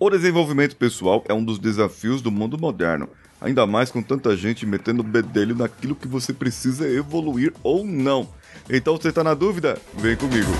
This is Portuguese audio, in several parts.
O desenvolvimento pessoal é um dos desafios do mundo moderno, ainda mais com tanta gente metendo bedelho naquilo que você precisa evoluir ou não. Então, você tá na dúvida? Vem comigo.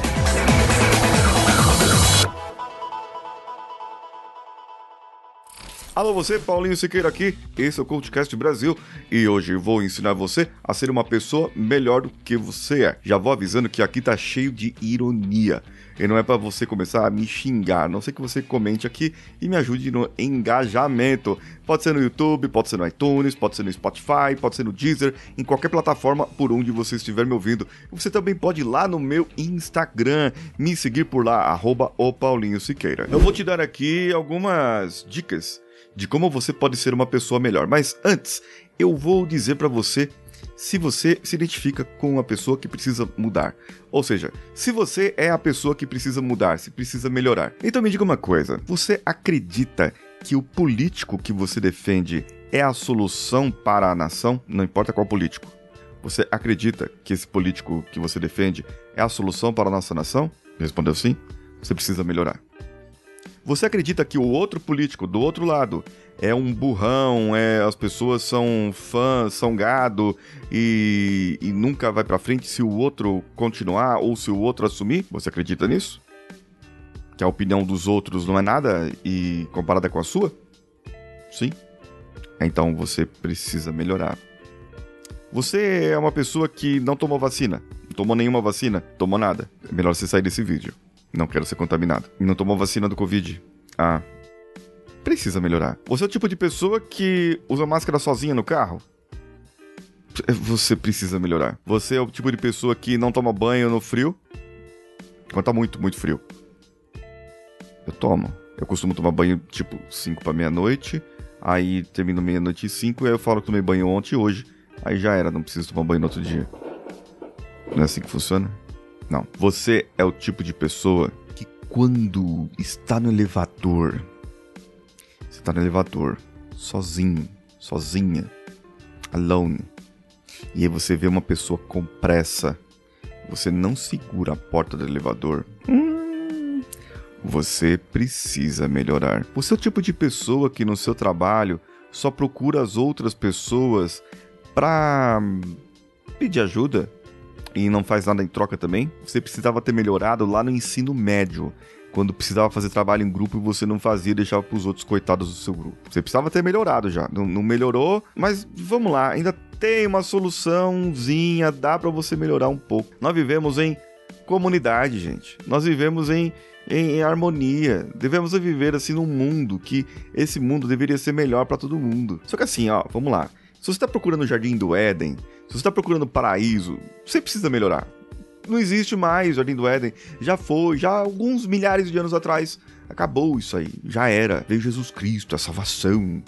Alô você, Paulinho Siqueira aqui, esse é o CoachCast Brasil e hoje vou ensinar você a ser uma pessoa melhor do que você é. Já vou avisando que aqui tá cheio de ironia e não é para você começar a me xingar, a não sei que você comente aqui e me ajude no engajamento. Pode ser no YouTube, pode ser no iTunes, pode ser no Spotify, pode ser no Deezer, em qualquer plataforma por onde você estiver me ouvindo. Você também pode ir lá no meu Instagram, me seguir por lá, arroba o Paulinho Siqueira. Eu vou te dar aqui algumas dicas de como você pode ser uma pessoa melhor. Mas antes, eu vou dizer para você se você se identifica com uma pessoa que precisa mudar. Ou seja, se você é a pessoa que precisa mudar, se precisa melhorar. Então me diga uma coisa: você acredita que o político que você defende é a solução para a nação? Não importa qual político. Você acredita que esse político que você defende é a solução para a nossa nação? Respondeu sim? Você precisa melhorar. Você acredita que o outro político do outro lado é um burrão, é as pessoas são fãs, são gado e, e nunca vai para frente se o outro continuar ou se o outro assumir? Você acredita nisso? Que a opinião dos outros não é nada e comparada com a sua? Sim. Então você precisa melhorar. Você é uma pessoa que não tomou vacina, não tomou nenhuma vacina, tomou nada. É melhor você sair desse vídeo. Não quero ser contaminado. Não tomou vacina do Covid. Ah. Precisa melhorar. Você é o tipo de pessoa que usa máscara sozinha no carro? Você precisa melhorar. Você é o tipo de pessoa que não toma banho no frio? Quando tá muito, muito frio. Eu tomo. Eu costumo tomar banho tipo 5 para meia-noite. Aí termino meia-noite e 5. Aí eu falo que tomei banho ontem e hoje. Aí já era, não preciso tomar banho no outro dia. Não é assim que funciona? Não. Você é o tipo de pessoa que quando está no elevador, você está no elevador, sozinho, sozinha, alone, e aí você vê uma pessoa com pressa, você não segura a porta do elevador. Hum, você precisa melhorar. Você é o tipo de pessoa que no seu trabalho só procura as outras pessoas para pedir ajuda, e não faz nada em troca também, você precisava ter melhorado lá no ensino médio. Quando precisava fazer trabalho em grupo e você não fazia, deixava para os outros coitados do seu grupo. Você precisava ter melhorado já. Não, não melhorou, mas vamos lá, ainda tem uma soluçãozinha, dá para você melhorar um pouco. Nós vivemos em comunidade, gente. Nós vivemos em, em, em, harmonia. Devemos viver assim num mundo que esse mundo deveria ser melhor para todo mundo. Só que assim, ó, vamos lá. Se você está procurando o Jardim do Éden, se você está procurando paraíso, você precisa melhorar. Não existe mais Jardim do Éden. Já foi, já alguns milhares de anos atrás. Acabou isso aí. Já era. Veio Jesus Cristo, a salvação.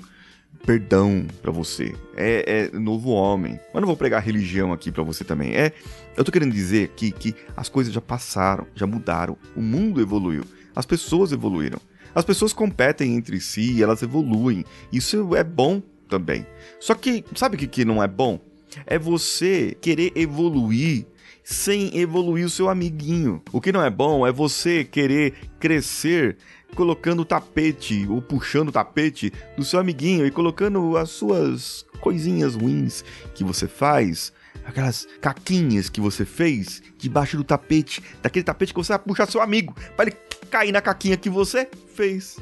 Perdão para você. É, é, novo homem. Mas não vou pregar religião aqui para você também. É, eu tô querendo dizer que, que as coisas já passaram, já mudaram. O mundo evoluiu. As pessoas evoluíram. As pessoas competem entre si elas evoluem. Isso é bom também. Só que, sabe o que, que não é bom? É você querer evoluir sem evoluir o seu amiguinho. O que não é bom é você querer crescer colocando o tapete ou puxando o tapete do seu amiguinho e colocando as suas coisinhas ruins que você faz, aquelas caquinhas que você fez debaixo do tapete, daquele tapete que você vai puxar seu amigo para ele cair na caquinha que você fez.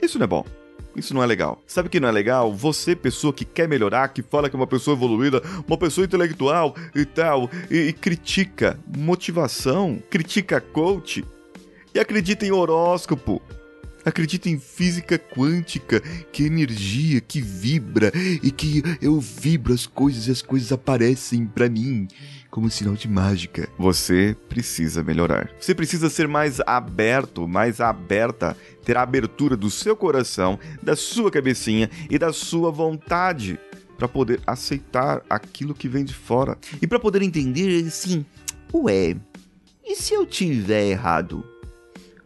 Isso não é bom. Isso não é legal. Sabe o que não é legal? Você, pessoa que quer melhorar, que fala que é uma pessoa evoluída, uma pessoa intelectual e tal, e, e critica motivação, critica coach e acredita em horóscopo. Acredita em física quântica, que é energia que vibra e que eu vibro as coisas e as coisas aparecem para mim como sinal de mágica. Você precisa melhorar. Você precisa ser mais aberto, mais aberta, ter a abertura do seu coração, da sua cabecinha e da sua vontade para poder aceitar aquilo que vem de fora e para poder entender assim, ué, e se eu tiver errado?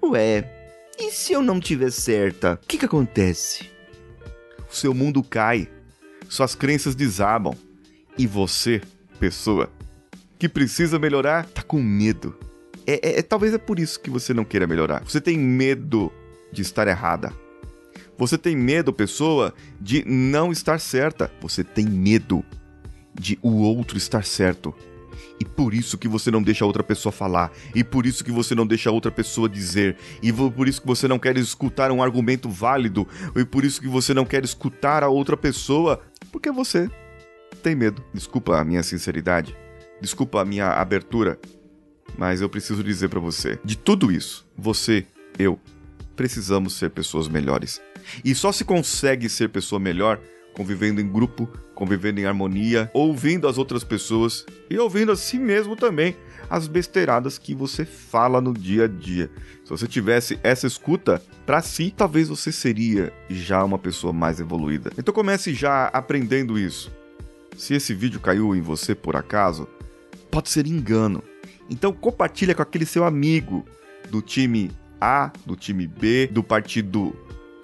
Ué, e se eu não tiver certa? O que que acontece? O seu mundo cai, suas crenças desabam e você, pessoa, que precisa melhorar, tá com medo. É, é, é, talvez é por isso que você não queira melhorar. Você tem medo de estar errada. Você tem medo, pessoa, de não estar certa. Você tem medo de o outro estar certo. E por isso que você não deixa outra pessoa falar. E por isso que você não deixa outra pessoa dizer. E por isso que você não quer escutar um argumento válido. E por isso que você não quer escutar a outra pessoa. Porque você tem medo. Desculpa a minha sinceridade. Desculpa a minha abertura. Mas eu preciso dizer para você: de tudo isso, você, eu, precisamos ser pessoas melhores. E só se consegue ser pessoa melhor convivendo em grupo, convivendo em harmonia, ouvindo as outras pessoas e ouvindo a si mesmo também as besteiradas que você fala no dia a dia. Se você tivesse essa escuta para si, talvez você seria já uma pessoa mais evoluída. Então comece já aprendendo isso. Se esse vídeo caiu em você por acaso, pode ser engano. Então compartilha com aquele seu amigo do time A, do time B, do partido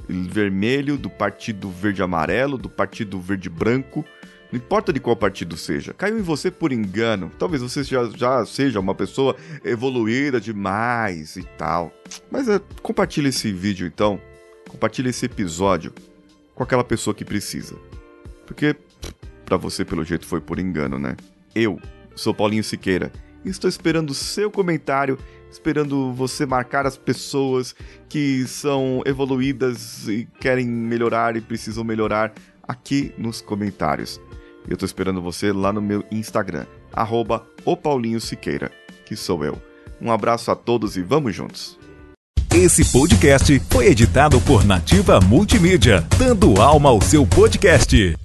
vermelho, do partido verde-amarelo, do partido verde-branco. Não importa de qual partido seja. Caiu em você por engano. Talvez você já, já seja uma pessoa evoluída demais e tal. Mas é, compartilhe esse vídeo então. Compartilhe esse episódio com aquela pessoa que precisa. Porque para você, pelo jeito, foi por engano, né? Eu sou Paulinho Siqueira e estou esperando o seu comentário esperando você marcar as pessoas que são evoluídas e querem melhorar e precisam melhorar aqui nos comentários. Eu tô esperando você lá no meu Instagram, arroba o Paulinho Siqueira, que sou eu. Um abraço a todos e vamos juntos. Esse podcast foi editado por Nativa Multimídia, dando alma ao seu podcast.